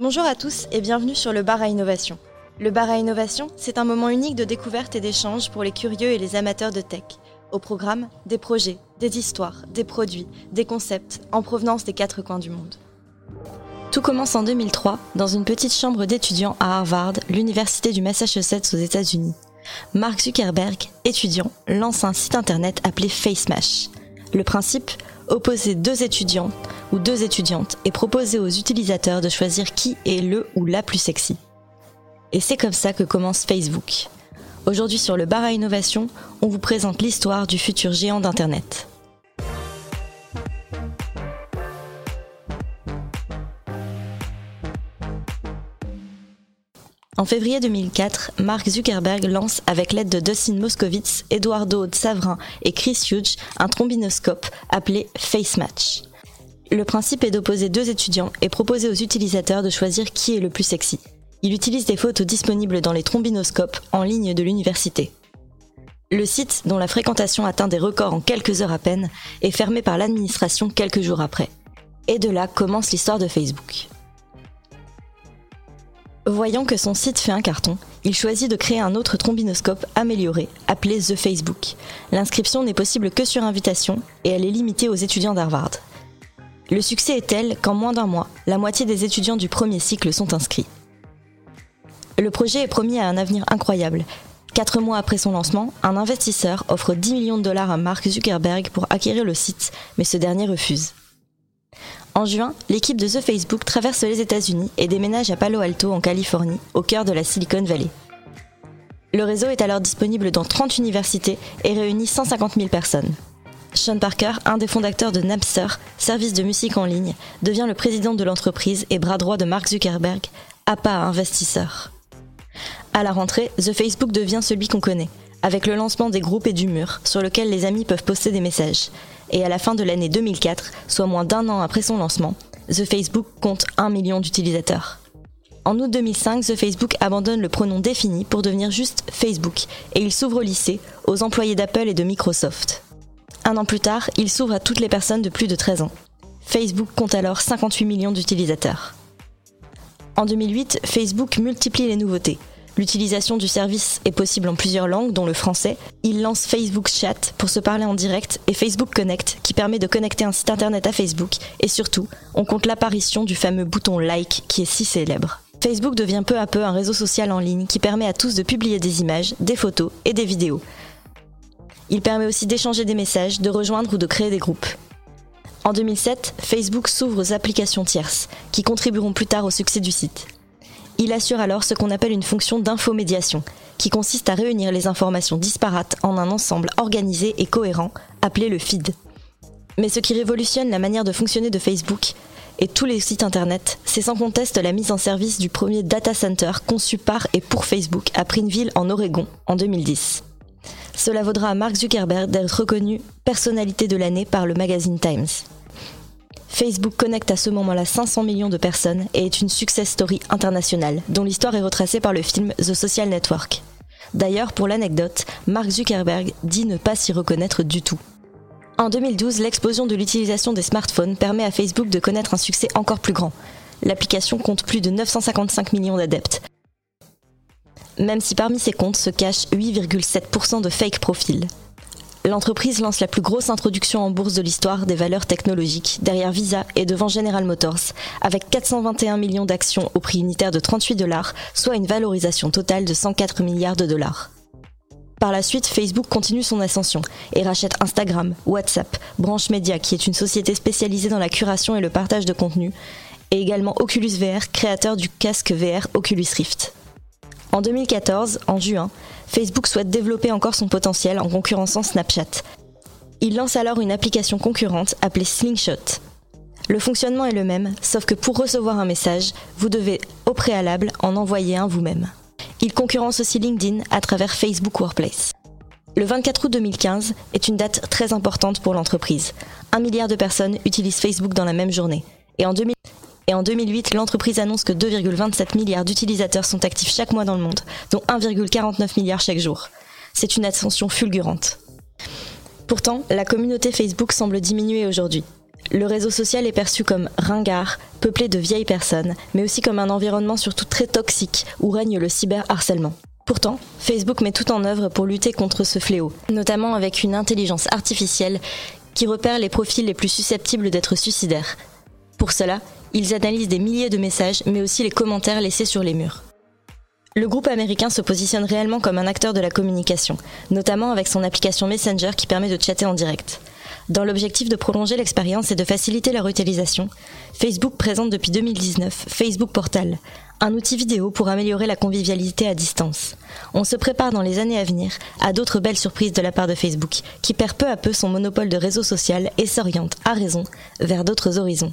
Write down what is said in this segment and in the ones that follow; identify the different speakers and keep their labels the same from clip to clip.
Speaker 1: Bonjour à tous et bienvenue sur le bar à innovation. Le bar à innovation, c'est un moment unique de découverte et d'échange pour les curieux et les amateurs de tech. Au programme, des projets, des histoires, des produits, des concepts en provenance des quatre coins du monde. Tout commence en 2003 dans une petite chambre d'étudiants à Harvard, l'université du Massachusetts aux États-Unis. Mark Zuckerberg, étudiant, lance un site internet appelé FaceMash. Le principe Opposer deux étudiants ou deux étudiantes et proposer aux utilisateurs de choisir qui est le ou la plus sexy. Et c'est comme ça que commence Facebook. Aujourd'hui sur le bar à innovation, on vous présente l'histoire du futur géant d'Internet. En février 2004, Mark Zuckerberg lance avec l'aide de Dustin Moskovitz, Eduardo Savrin et Chris Hughes un trombinoscope appelé FaceMatch. Le principe est d'opposer deux étudiants et proposer aux utilisateurs de choisir qui est le plus sexy. Il utilise des photos disponibles dans les trombinoscopes en ligne de l'université. Le site, dont la fréquentation atteint des records en quelques heures à peine, est fermé par l'administration quelques jours après. Et de là commence l'histoire de Facebook. Voyant que son site fait un carton, il choisit de créer un autre trombinoscope amélioré, appelé The Facebook. L'inscription n'est possible que sur invitation et elle est limitée aux étudiants d'Harvard. Le succès est tel qu'en moins d'un mois, la moitié des étudiants du premier cycle sont inscrits. Le projet est promis à un avenir incroyable. Quatre mois après son lancement, un investisseur offre 10 millions de dollars à Mark Zuckerberg pour acquérir le site, mais ce dernier refuse. En juin, l'équipe de The Facebook traverse les États-Unis et déménage à Palo Alto en Californie, au cœur de la Silicon Valley. Le réseau est alors disponible dans 30 universités et réunit 150 000 personnes. Sean Parker, un des fondateurs de Napster, service de musique en ligne, devient le président de l'entreprise et bras droit de Mark Zuckerberg, APA investisseur. À la rentrée, The Facebook devient celui qu'on connaît, avec le lancement des groupes et du mur, sur lequel les amis peuvent poster des messages et à la fin de l'année 2004, soit moins d'un an après son lancement, The Facebook compte 1 million d'utilisateurs. En août 2005, The Facebook abandonne le pronom défini pour devenir juste Facebook et il s'ouvre au lycée, aux employés d'Apple et de Microsoft. Un an plus tard, il s'ouvre à toutes les personnes de plus de 13 ans. Facebook compte alors 58 millions d'utilisateurs. En 2008, Facebook multiplie les nouveautés. L'utilisation du service est possible en plusieurs langues, dont le français. Il lance Facebook Chat pour se parler en direct et Facebook Connect qui permet de connecter un site internet à Facebook. Et surtout, on compte l'apparition du fameux bouton like qui est si célèbre. Facebook devient peu à peu un réseau social en ligne qui permet à tous de publier des images, des photos et des vidéos. Il permet aussi d'échanger des messages, de rejoindre ou de créer des groupes. En 2007, Facebook s'ouvre aux applications tierces, qui contribueront plus tard au succès du site. Il assure alors ce qu'on appelle une fonction d'infomédiation, qui consiste à réunir les informations disparates en un ensemble organisé et cohérent, appelé le feed. Mais ce qui révolutionne la manière de fonctionner de Facebook et tous les sites internet, c'est sans conteste la mise en service du premier data center conçu par et pour Facebook à Prineville en Oregon en 2010. Cela vaudra à Mark Zuckerberg d'être reconnu personnalité de l'année par le magazine Times. Facebook connecte à ce moment-là 500 millions de personnes et est une success story internationale, dont l'histoire est retracée par le film The Social Network. D'ailleurs, pour l'anecdote, Mark Zuckerberg dit ne pas s'y reconnaître du tout. En 2012, l'explosion de l'utilisation des smartphones permet à Facebook de connaître un succès encore plus grand. L'application compte plus de 955 millions d'adeptes. Même si parmi ces comptes se cachent 8,7% de fake profils l'entreprise lance la plus grosse introduction en bourse de l'histoire des valeurs technologiques, derrière Visa et devant General Motors, avec 421 millions d'actions au prix unitaire de 38 dollars, soit une valorisation totale de 104 milliards de dollars. Par la suite, Facebook continue son ascension et rachète Instagram, WhatsApp, Branche Media, qui est une société spécialisée dans la curation et le partage de contenu, et également Oculus VR, créateur du casque VR Oculus Rift. En 2014, en juin, Facebook souhaite développer encore son potentiel en concurrençant Snapchat. Il lance alors une application concurrente appelée Slingshot. Le fonctionnement est le même, sauf que pour recevoir un message, vous devez au préalable en envoyer un vous-même. Il concurrence aussi LinkedIn à travers Facebook Workplace. Le 24 août 2015 est une date très importante pour l'entreprise. Un milliard de personnes utilisent Facebook dans la même journée. Et en 2008, l'entreprise annonce que 2,27 milliards d'utilisateurs sont actifs chaque mois dans le monde, dont 1,49 milliard chaque jour. C'est une ascension fulgurante. Pourtant, la communauté Facebook semble diminuer aujourd'hui. Le réseau social est perçu comme ringard, peuplé de vieilles personnes, mais aussi comme un environnement surtout très toxique où règne le cyberharcèlement. Pourtant, Facebook met tout en œuvre pour lutter contre ce fléau, notamment avec une intelligence artificielle qui repère les profils les plus susceptibles d'être suicidaires. Pour cela, ils analysent des milliers de messages, mais aussi les commentaires laissés sur les murs. Le groupe américain se positionne réellement comme un acteur de la communication, notamment avec son application Messenger qui permet de chatter en direct. Dans l'objectif de prolonger l'expérience et de faciliter leur utilisation, Facebook présente depuis 2019 Facebook Portal, un outil vidéo pour améliorer la convivialité à distance. On se prépare dans les années à venir à d'autres belles surprises de la part de Facebook, qui perd peu à peu son monopole de réseau social et s'oriente, à raison, vers d'autres horizons.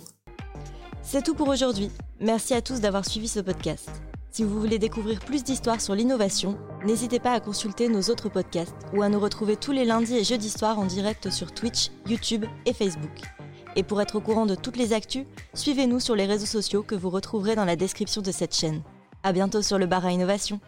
Speaker 1: C'est tout pour aujourd'hui. Merci à tous d'avoir suivi ce podcast. Si vous voulez découvrir plus d'histoires sur l'innovation, n'hésitez pas à consulter nos autres podcasts ou à nous retrouver tous les lundis et jeudis soirs en direct sur Twitch, YouTube et Facebook. Et pour être au courant de toutes les actus, suivez-nous sur les réseaux sociaux que vous retrouverez dans la description de cette chaîne. À bientôt sur le bar à innovation.